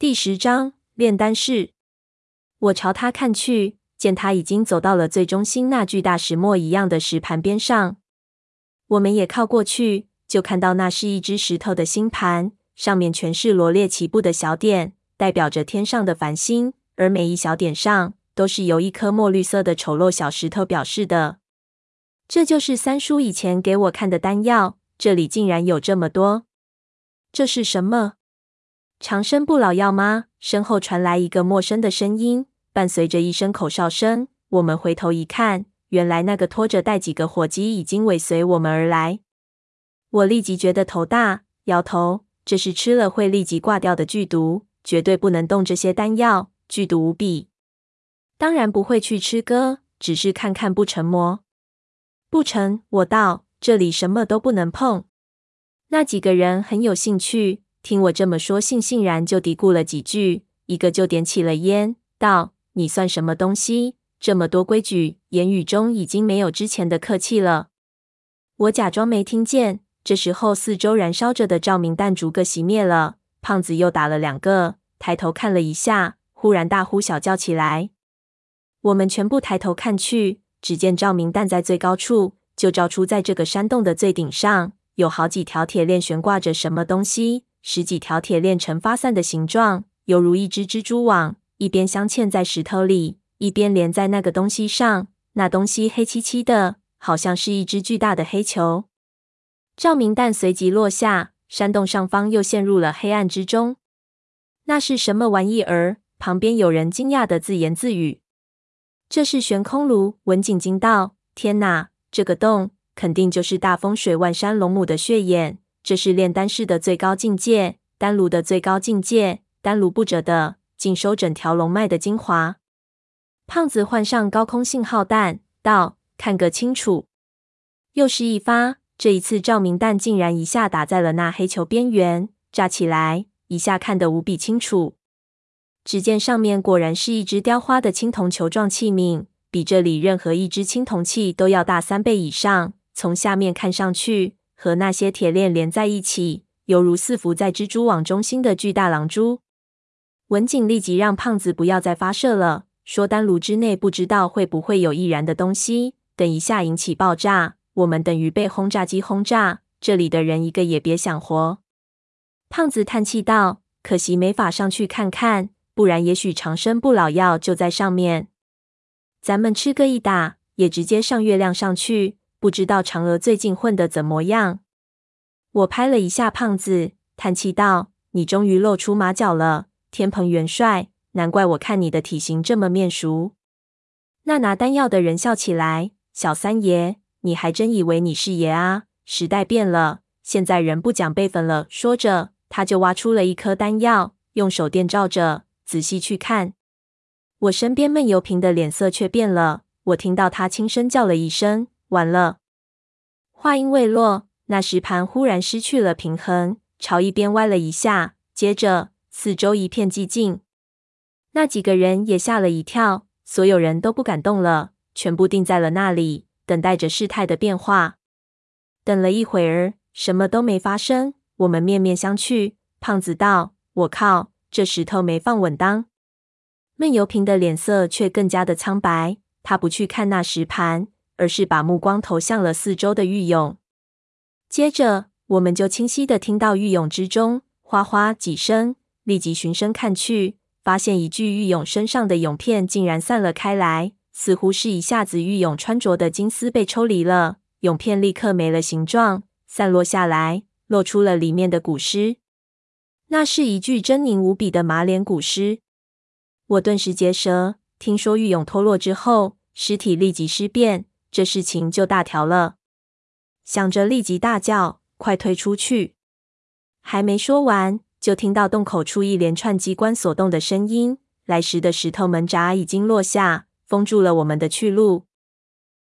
第十章炼丹室。我朝他看去，见他已经走到了最中心那巨大石磨一样的石盘边上。我们也靠过去，就看到那是一只石头的星盘，上面全是罗列齐布的小点，代表着天上的繁星，而每一小点上都是由一颗墨绿色的丑陋小石头表示的。这就是三叔以前给我看的丹药，这里竟然有这么多。这是什么？长生不老药吗？身后传来一个陌生的声音，伴随着一声口哨声。我们回头一看，原来那个拖着带几个火鸡已经尾随我们而来。我立即觉得头大，摇头。这是吃了会立即挂掉的剧毒，绝对不能动这些丹药，剧毒无比。当然不会去吃哥，只是看看不成魔？不成，我道，这里什么都不能碰。那几个人很有兴趣。听我这么说，悻悻然就嘀咕了几句，一个就点起了烟，道：“你算什么东西？这么多规矩！”言语中已经没有之前的客气了。我假装没听见。这时候，四周燃烧着的照明弹逐个熄灭了。胖子又打了两个，抬头看了一下，忽然大呼小叫起来。我们全部抬头看去，只见照明弹在最高处，就照出在这个山洞的最顶上，有好几条铁链悬挂着什么东西。十几条铁链呈发散的形状，犹如一只蜘蛛网，一边镶嵌在石头里，一边连在那个东西上。那东西黑漆漆的，好像是一只巨大的黑球。照明弹随即落下，山洞上方又陷入了黑暗之中。那是什么玩意儿？旁边有人惊讶地自言自语：“这是悬空炉。”文景惊道：“天哪，这个洞肯定就是大风水万山龙母的血眼。”这是炼丹室的最高境界，丹炉的最高境界，丹炉不折的，尽收整条龙脉的精华。胖子换上高空信号弹，道：“看个清楚！”又是一发，这一次照明弹竟然一下打在了那黑球边缘，炸起来，一下看得无比清楚。只见上面果然是一只雕花的青铜球状器皿，比这里任何一只青铜器都要大三倍以上。从下面看上去，和那些铁链连在一起，犹如四伏在蜘蛛网中心的巨大狼蛛。文景立即让胖子不要再发射了，说丹炉之内不知道会不会有易燃的东西，等一下引起爆炸，我们等于被轰炸机轰炸，这里的人一个也别想活。胖子叹气道：“可惜没法上去看看，不然也许长生不老药就在上面。咱们吃个一打，也直接上月亮上去。”不知道嫦娥最近混得怎么样？我拍了一下胖子，叹气道：“你终于露出马脚了，天蓬元帅，难怪我看你的体型这么面熟。”那拿丹药的人笑起来：“小三爷，你还真以为你是爷啊？时代变了，现在人不讲辈分了。”说着，他就挖出了一颗丹药，用手电照着，仔细去看。我身边闷油瓶的脸色却变了，我听到他轻声叫了一声。完了！话音未落，那石盘忽然失去了平衡，朝一边歪了一下。接着，四周一片寂静。那几个人也吓了一跳，所有人都不敢动了，全部定在了那里，等待着事态的变化。等了一会儿，什么都没发生。我们面面相觑。胖子道：“我靠，这石头没放稳当。”闷油瓶的脸色却更加的苍白，他不去看那石盘。而是把目光投向了四周的玉俑，接着我们就清晰地听到玉俑之中哗哗几声，立即循声看去，发现一具玉俑身上的俑片竟然散了开来，似乎是一下子玉俑穿着的金丝被抽离了，俑片立刻没了形状，散落下来，露出了里面的古尸。那是一具狰狞无比的马脸古尸，我顿时结舌。听说玉俑脱落之后，尸体立即尸变。这事情就大条了，想着立即大叫：“快退出去！”还没说完，就听到洞口处一连串机关锁动的声音。来时的石头门闸已经落下，封住了我们的去路。